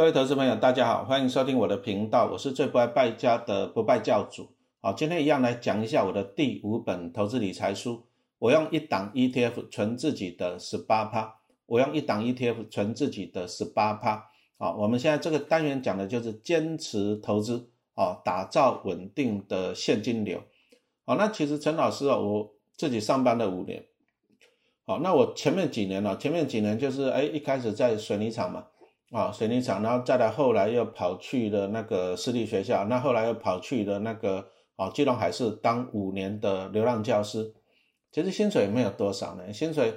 各位投资朋友，大家好，欢迎收听我的频道，我是最不爱败家的不败教主。好，今天一样来讲一下我的第五本投资理财书。我用一档 ETF 存自己的十八趴，我用一档 ETF 存自己的十八趴。好，我们现在这个单元讲的就是坚持投资，啊，打造稳定的现金流。好，那其实陈老师啊，我自己上班了五年。好，那我前面几年呢？前面几年就是哎，一开始在水泥厂嘛。啊，水泥厂，然后再来，后来又跑去了那个私立学校，那后来又跑去了那个啊，基隆海事当五年的流浪教师，其实薪水没有多少呢，薪水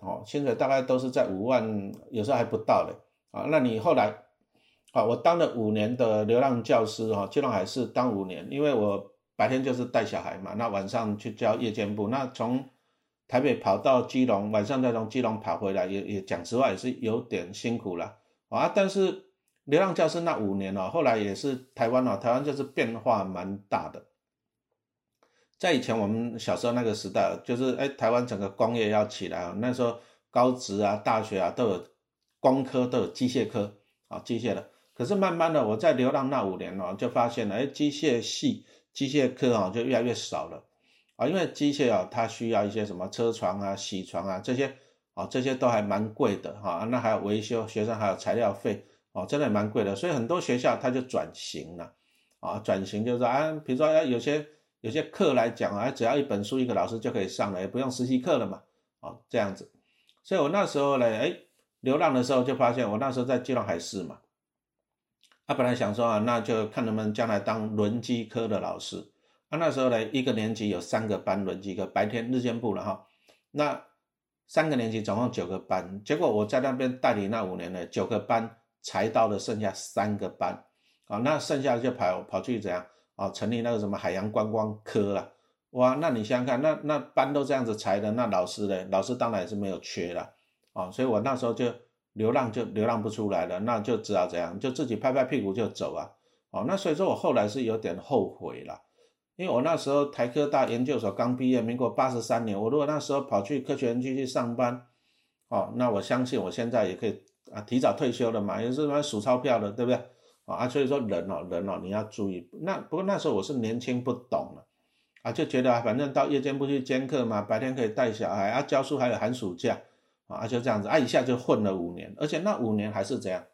哦，薪水大概都是在五万，有时候还不到的啊。那你后来啊，我当了五年的流浪教师哈，基隆海事当五年，因为我白天就是带小孩嘛，那晚上去教夜间部，那从台北跑到基隆，晚上再从基隆跑回来，也也讲实话也是有点辛苦了。啊，但是流浪教师那五年哦，后来也是台湾哦，台湾就是变化蛮大的。在以前我们小时候那个时代，就是哎，台湾整个工业要起来啊，那时候高职啊、大学啊都有工科，都有机械科啊，机械的。可是慢慢的，我在流浪那五年哦，就发现了哎，机械系、机械科啊就越来越少了啊，因为机械啊，它需要一些什么车床啊、铣床啊这些。啊，这些都还蛮贵的哈，那还有维修，学生还有材料费，哦，真的蛮贵的，所以很多学校它就转型了，啊，转型就是啊，比如说有些有些课来讲啊，只要一本书一个老师就可以上了，也不用实习课了嘛，哦，这样子，所以我那时候呢，哎，流浪的时候就发现，我那时候在基隆海事嘛，他本来想说啊，那就看能不能将来当轮机科的老师，啊，那时候呢，一个年级有三个班轮机科，白天日间部了哈，那。三个年级总共九个班，结果我在那边代理那五年呢，九个班裁到了剩下三个班，啊，那剩下的就跑跑去怎样啊？成立那个什么海洋观光科了，哇，那你想想看，那那班都这样子裁的，那老师呢？老师当然是没有缺了，啊，所以我那时候就流浪就流浪不出来了，那就只好怎样，就自己拍拍屁股就走啊，哦，那所以说我后来是有点后悔了。因为我那时候台科大研究所刚毕业，民国八十三年，我如果那时候跑去科学园区去上班，哦，那我相信我现在也可以啊，提早退休了嘛，也是么数钞票的，对不对？啊，所以说人哦，人哦，你要注意。那不过那时候我是年轻不懂了，啊，就觉得反正到夜间部去兼课嘛，白天可以带小孩啊，教书还有寒暑假，啊，就这样子啊，一下就混了五年，而且那五年还是怎样，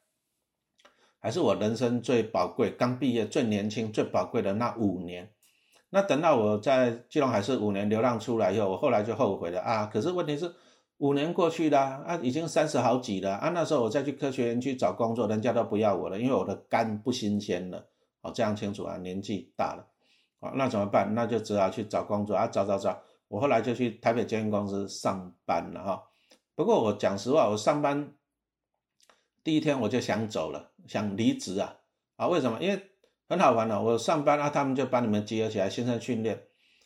还是我人生最宝贵，刚毕业最年轻最宝贵的那五年。那等到我在基隆海事五年流浪出来以后，我后来就后悔了啊！可是问题是五年过去了啊，已经三十好几了啊！那时候我再去科学园去找工作，人家都不要我了，因为我的肝不新鲜了。哦，这样清楚啊，年纪大了啊，那怎么办？那就只好去找工作啊，找找找。我后来就去台北监狱公司上班了哈。不过我讲实话，我上班第一天我就想走了，想离职啊啊！为什么？因为很好玩的，我上班啊，他们就把你们集合起来，先生训练。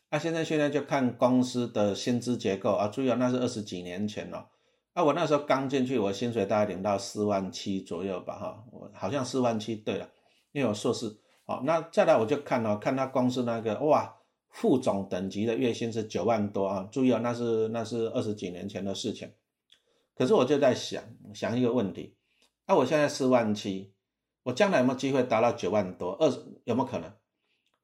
啊，先生训练就看公司的薪资结构啊，注意啊，那是二十几年前了。啊，我那时候刚进去，我薪水大概领到四万七左右吧，哈，我好像四万七。对了，因为我硕士。好，那再来我就看了，看他公司那个哇，副总等级的月薪是九万多啊。注意啊，那是那是二十几年前的事情。可是我就在想想一个问题，啊，我现在四万七。我将来有没有机会达到九万多？二有没有可能？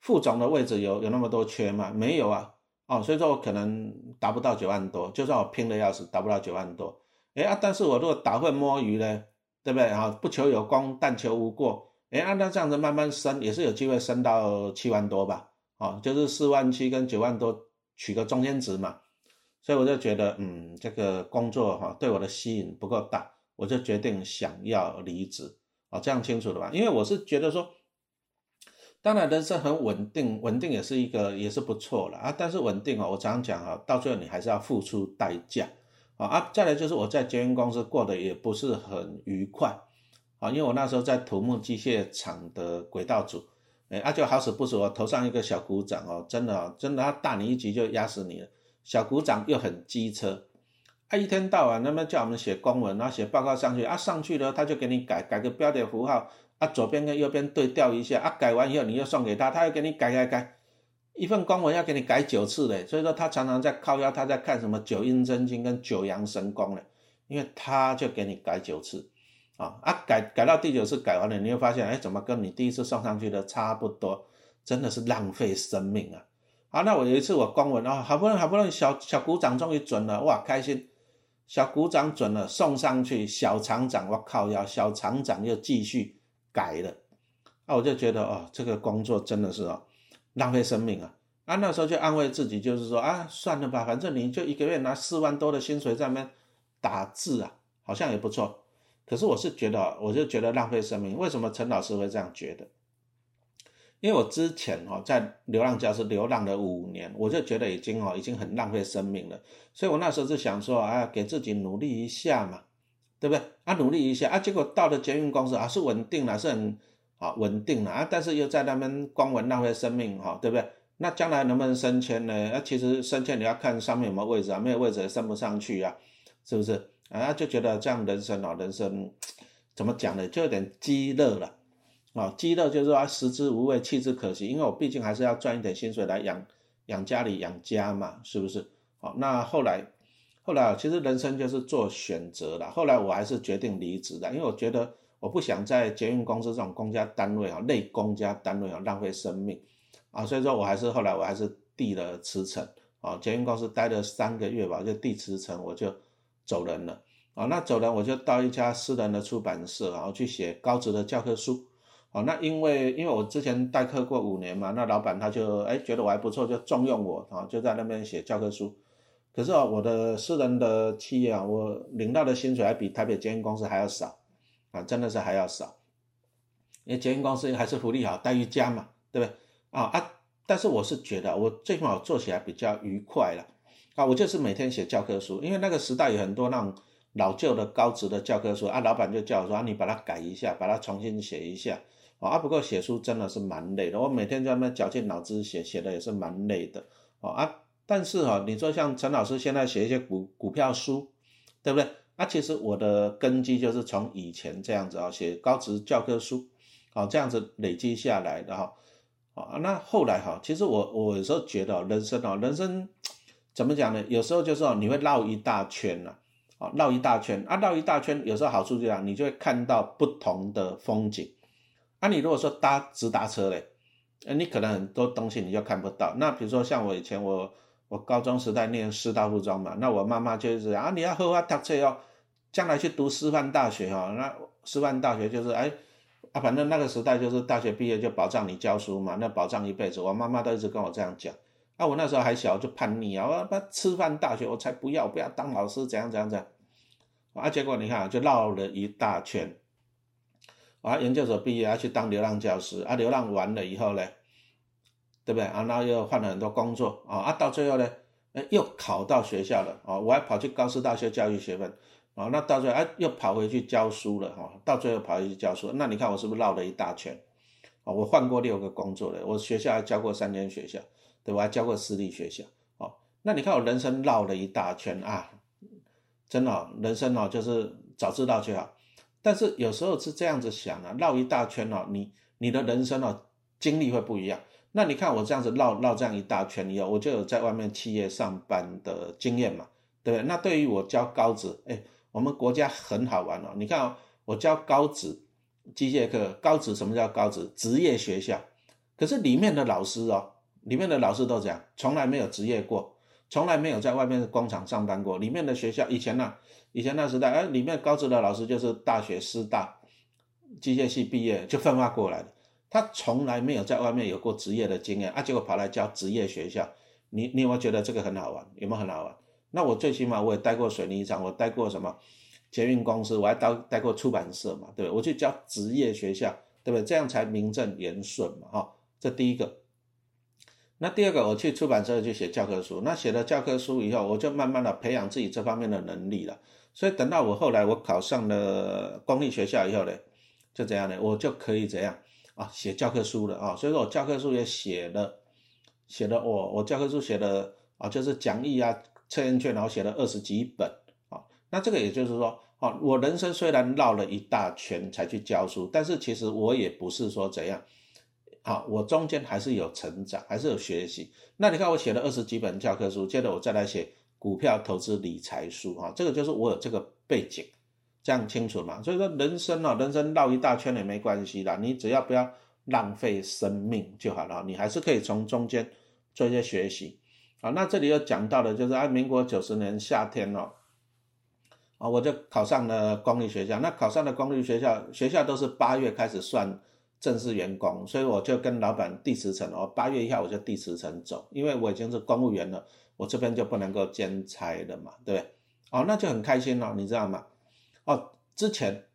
副总的位置有有那么多缺吗？没有啊，哦，所以说我可能达不到九万多，就算我拼的要死，达不到九万多。哎啊，但是我如果打混摸鱼呢，对不对？哈，不求有功，但求无过。哎，按照这样子慢慢升，也是有机会升到七万多吧？哦，就是四万七跟九万多取个中间值嘛。所以我就觉得，嗯，这个工作哈对我的吸引不够大，我就决定想要离职。哦，这样清楚了吧？因为我是觉得说，当然人生很稳定，稳定也是一个也是不错了啊。但是稳定哦，我常常讲啊，到最后你还是要付出代价啊。啊，再来就是我在捷运公司过得也不是很愉快啊，因为我那时候在土木机械厂的轨道组，哎，啊就好死不死，我头上一个小股长哦，真的真的，他大你一级就压死你了。小股长又很机车。他一天到晚那么叫我们写公文，然后写报告上去啊，上去了他就给你改改个标点符号啊，左边跟右边对调一下啊，改完以后你又送给他，他又给你改改改，一份公文要给你改九次嘞，所以说他常常在靠腰，他在看什么九阴真经跟九阳神功嘞，因为他就给你改九次啊啊改改到第九次改完了，你会发现，哎，怎么跟你第一次送上去的差不多？真的是浪费生命啊！好，那我有一次我公文啊，好不容易好不容易小小鼓掌终于准了，哇，开心！小股长准了，送上去，小厂长我靠要小厂长又继续改了，啊，我就觉得哦，这个工作真的是哦，浪费生命啊！啊，那时候就安慰自己，就是说啊，算了吧，反正你就一个月拿四万多的薪水在那边打字啊，好像也不错。可是我是觉得，我就觉得浪费生命。为什么陈老师会这样觉得？因为我之前哦在流浪教室流浪了五年，我就觉得已经哦已经很浪费生命了。所以我那时候就想说，啊，给自己努力一下嘛，对不对？啊，努力一下啊，结果到了捷运公司啊，是稳定了，是很啊稳定了啊，但是又在那边光文浪费生命哈，对不对？那将来能不能升迁呢？啊，其实升迁你要看上面有没有位置啊，没有位置也升不上去啊，是不是？啊，就觉得这样人生啊，人生 怎么讲呢？就有点鸡肋了啊，鸡肋就是说食之无味，弃之可惜。因为我毕竟还是要赚一点薪水来养养家里养家嘛，是不是？好，那后来后来其实人生就是做选择了。后来我还是决定离职的，因为我觉得我不想在捷运公司这种公家单位啊，类公家单位啊浪费生命。啊，所以说我还是后来我还是递了辞呈啊，捷运公司待了三个月吧，就递辞呈我就走人了啊。那走人我就到一家私人的出版社，然后去写高职的教科书哦。那因为因为我之前代课过五年嘛，那老板他就哎觉得我还不错，就重用我啊，就在那边写教科书。可是啊，我的私人的企业啊，我领到的薪水还比台北捷运公司还要少啊，真的是还要少。因为捷运公司还是福利好，待遇佳嘛，对不对？啊啊！但是我是觉得，我最起码做起来比较愉快了。啊，我就是每天写教科书，因为那个时代有很多那种老旧的高职的教科书啊，老板就叫我说啊，你把它改一下，把它重新写一下。啊，不过写书真的是蛮累的，我每天在那绞尽脑汁写，写的也是蛮累的。哦啊，但是哈，你说像陈老师现在写一些股股票书，对不对？啊，其实我的根基就是从以前这样子啊，写高职教科书，啊，这样子累积下来的哈。啊，那后来哈，其实我我有时候觉得人生哦，人生怎么讲呢？有时候就是哦，你会绕一大圈呐，啊，绕一大圈啊，绕一大圈，有时候好处就这样，你就会看到不同的风景。啊，你如果说搭直达车嘞，你可能很多东西你就看不到。那比如说像我以前我我高中时代念师大附中嘛，那我妈妈就是啊，你要好好搭车哦，将来去读师范大学哈，那师范大学就是哎。啊，反正那个时代就是大学毕业就保障你教书嘛，那保障一辈子。我妈妈都一直跟我这样讲。啊，我那时候还小就叛逆啊，我把师范大学我才不要，不要当老师，怎样怎样怎样。啊，结果你看就绕了一大圈。啊，研究所毕业要去当流浪教师，啊，流浪完了以后呢，对不对？啊，然后又换了很多工作，啊，啊，到最后呢，又考到学校了，啊，我还跑去高师大学教育学分。啊，那到最后哎，又跑回去教书了哈。到最后跑回去教书，那你看我是不是绕了一大圈？啊，我换过六个工作了，我学校还教过三间学校，对我还教过私立学校。哦，那你看我人生绕了一大圈啊，真的，人生哦就是早知道就好。但是有时候是这样子想啊，绕一大圈哦，你你的人生哦经历会不一样。那你看我这样子绕绕这样一大圈以后，我就有在外面企业上班的经验嘛，对不对？那对于我教高职，哎。我们国家很好玩哦，你看哦，我教高职机械课，高职什么叫高职？职业学校，可是里面的老师哦，里面的老师都讲，从来没有职业过，从来没有在外面的工厂上班过。里面的学校以前呢，以前那时代，哎，里面高职的老师就是大学师大机械系毕业就分发过来的，他从来没有在外面有过职业的经验啊，结果跑来教职业学校，你你有没有觉得这个很好玩？有没有很好玩？那我最起码我也待过水泥厂，我待过什么捷运公司，我还待待过出版社嘛，对不对？我去教职业学校，对不对？这样才名正言顺嘛，哈。这第一个。那第二个，我去出版社去写教科书，那写了教科书以后，我就慢慢的培养自己这方面的能力了。所以等到我后来我考上了公立学校以后呢，就这样呢，我就可以怎样啊？写教科书了啊。所以说我教科书也写了，写了我我教科书写的啊，就是讲义啊。测验卷，然后写了二十几本，啊，那这个也就是说，啊，我人生虽然绕了一大圈才去教书，但是其实我也不是说怎样，好，我中间还是有成长，还是有学习。那你看我写了二十几本教科书，接着我再来写股票投资理财书，啊，这个就是我有这个背景，这样清楚嘛？所以说人生哦，人生绕一大圈也没关系啦，你只要不要浪费生命就好了，你还是可以从中间做一些学习。啊，那这里又讲到的就是，啊，民国九十年夏天哦，啊，我就考上了公立学校。那考上了公立学校，学校都是八月开始算正式员工，所以我就跟老板递辞呈哦，八月一号我就递辞呈走，因为我已经是公务员了，我这边就不能够兼差了嘛，对不对？哦，那就很开心了，你知道吗？哦，之前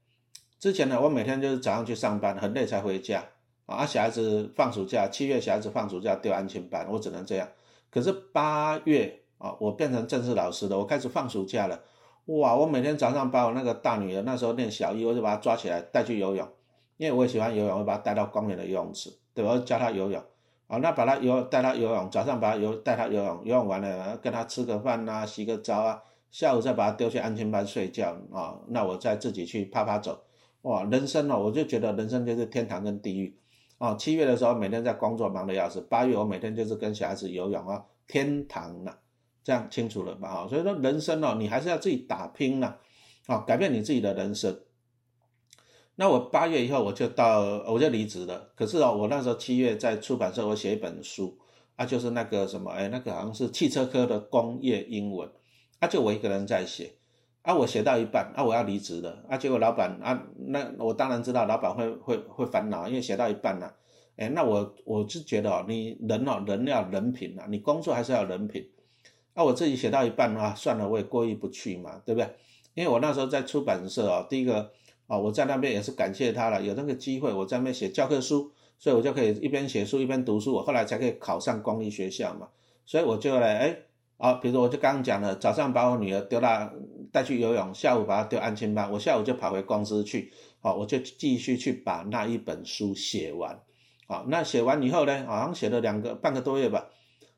之前呢，我每天就是早上去上班，很累才回家啊。小孩子放暑假，七月小孩子放暑假丢安全班，我只能这样。可是八月啊，我变成正式老师了，我开始放暑假了。哇，我每天早上把我那个大女儿那时候念小一，我就把她抓起来带去游泳，因为我也喜欢游泳，我把他带到公园的游泳池，对吧？教他游泳啊，那把他游带他游泳，早上把他游带他游泳，游泳完了跟他吃个饭呐，洗个澡啊，下午再把他丢去安全班睡觉啊，那我再自己去啪啪走。哇，人生哦，我就觉得人生就是天堂跟地狱。哦，七月的时候每天在工作忙得要死，八月我每天就是跟小孩子游泳啊，天堂呐，这样清楚了吧？啊，所以说人生哦，你还是要自己打拼呐，啊，改变你自己的人生。那我八月以后我就到，我就离职了。可是哦，我那时候七月在出版社我写一本书啊，就是那个什么，哎，那个好像是汽车科的工业英文，啊，就我一个人在写。啊，我写到一半，啊，我要离职了，啊，结果老板啊，那我当然知道老板会会会烦恼，因为写到一半了，哎，那我我是觉得哦，你人哦，人要人品啊，你工作还是要人品，啊，我自己写到一半啊，算了，我也过意不去嘛，对不对？因为我那时候在出版社哦，第一个啊，我在那边也是感谢他了，有那个机会，我在那边写教科书，所以我就可以一边写书一边读书，我后来才可以考上公立学校嘛，所以我就来哎。啊，比如说我就刚刚讲了，早上把我女儿丢到带去游泳，下午把她丢安亲班，我下午就跑回公司去，好，我就继续去把那一本书写完，好，那写完以后呢，好像写了两个半个多月吧，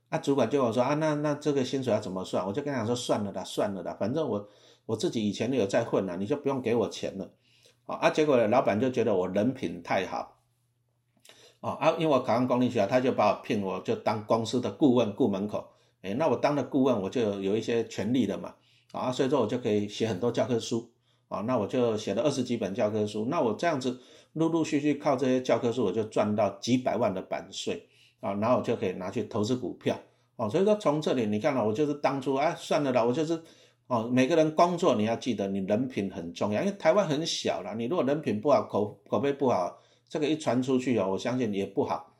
那主管就跟我说啊，那那这个薪水要怎么算？我就跟他说算了啦，算了啦，反正我我自己以前有在混了，你就不用给我钱了，啊，啊，结果呢，老板就觉得我人品太好，啊啊，因为我考上公立学校，他就把我聘我就当公司的顾问，顾门口。哎，那我当了顾问，我就有一些权利了嘛，啊，所以说我就可以写很多教科书，啊，那我就写了二十几本教科书，那我这样子陆陆续续靠这些教科书，我就赚到几百万的版税，啊，然后我就可以拿去投资股票，哦，所以说从这里你看了，我就是当初啊，算了啦，我就是，哦，每个人工作你要记得你人品很重要，因为台湾很小啦，你如果人品不好，口口碑不好，这个一传出去哦，我相信也不好，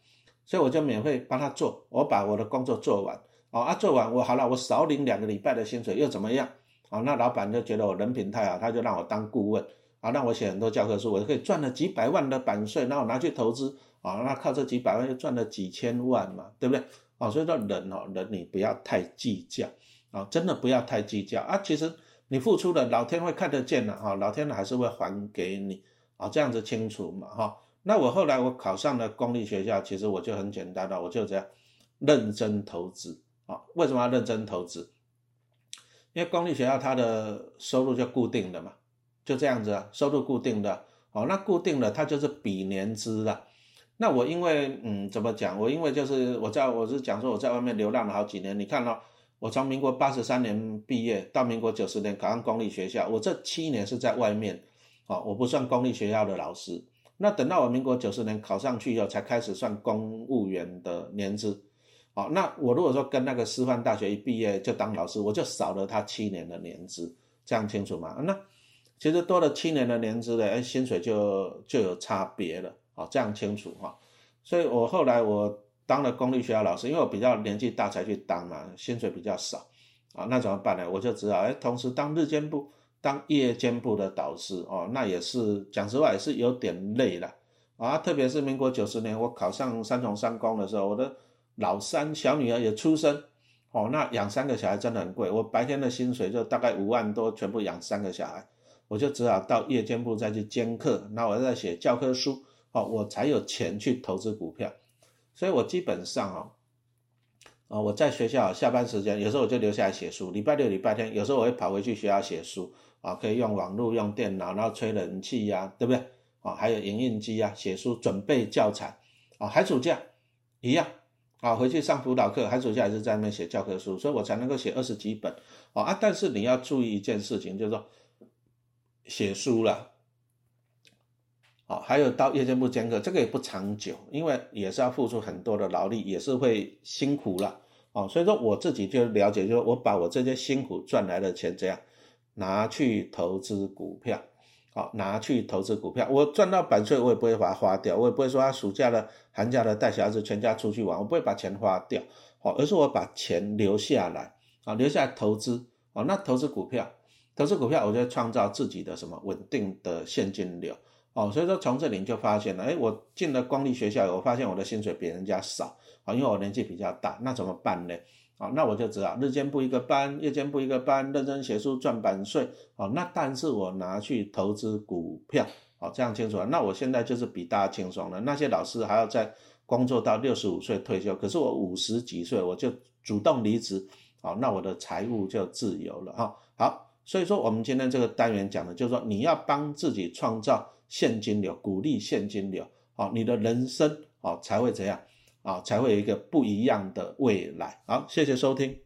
所以我就免费帮他做，我把我的工作做完。哦啊，做完我好了，我少领两个礼拜的薪水又怎么样？啊，那老板就觉得我人品太好，他就让我当顾问，啊，让我写很多教科书，我就可以赚了几百万的版税，然后拿去投资，啊，那靠这几百万又赚了几千万嘛，对不对？啊，所以说人哦，人你不要太计较，啊，真的不要太计较啊，其实你付出的，老天会看得见的，哈，老天还是会还给你，啊，这样子清楚嘛，哈。那我后来我考上了公立学校，其实我就很简单的，我就这样认真投资啊。为什么要认真投资？因为公立学校它的收入就固定的嘛，就这样子啊，收入固定的。哦，那固定的它就是比年资了。那我因为嗯，怎么讲？我因为就是我在我是讲说我在外面流浪了好几年。你看到我从民国八十三年毕业到民国九十年考上公立学校，我这七年是在外面。哦，我不算公立学校的老师。那等到我民国九十年考上去以后，才开始算公务员的年资。好，那我如果说跟那个师范大学一毕业就当老师，我就少了他七年的年资，这样清楚吗？那其实多了七年的年资的，哎，薪水就就有差别了。好，这样清楚哈。所以我后来我当了公立学校老师，因为我比较年纪大才去当嘛，薪水比较少。啊，那怎么办呢？我就只好哎，同时当日间部、当夜间部的导师哦，那也是讲实话也是有点累了啊。特别是民国九十年我考上三重三公的时候，我的。老三小女儿也出生，哦，那养三个小孩真的很贵。我白天的薪水就大概五万多，全部养三个小孩，我就只好到夜间部再去兼课，那我再写教科书，哦，我才有钱去投资股票。所以我基本上哦，啊，我在学校下班时间，有时候我就留下来写书。礼拜六、礼拜天，有时候我会跑回去学校写书，啊，可以用网络、用电脑，然后吹冷气呀，对不对？啊，还有影印机啊，写书准备教材，啊，寒暑假一样。啊，回去上辅导课，寒暑假还是在那边写教科书，所以我才能够写二十几本。啊啊！但是你要注意一件事情，就是说，写书了。好，还有到夜间部兼课，这个也不长久，因为也是要付出很多的劳力，也是会辛苦了。哦，所以说我自己就了解，就是我把我这些辛苦赚来的钱，这样拿去投资股票，好，拿去投资股票，我赚到版税，我也不会把它花掉，我也不会说啊，暑假的、寒假的带小孩子全家出去玩，我不会把钱花掉，好，而是我把钱留下来，啊，留下来投资，哦，那投资股票，投资股票，我就创造自己的什么稳定的现金流。哦，所以说从这里就发现了，哎，我进了公立学校，我发现我的薪水比人家少，啊，因为我年纪比较大，那怎么办呢？啊，那我就知道日间部一个班，夜间部一个班，认真写书赚版税，哦，那但是我拿去投资股票，哦，这样清楚了。那我现在就是比大家轻松了。那些老师还要在工作到六十五岁退休，可是我五十几岁我就主动离职，哦，那我的财务就自由了，哈。好，所以说我们今天这个单元讲的就是说，你要帮自己创造。现金流，鼓励现金流，好，你的人生，好才会怎样，啊，才会有一个不一样的未来。好，谢谢收听。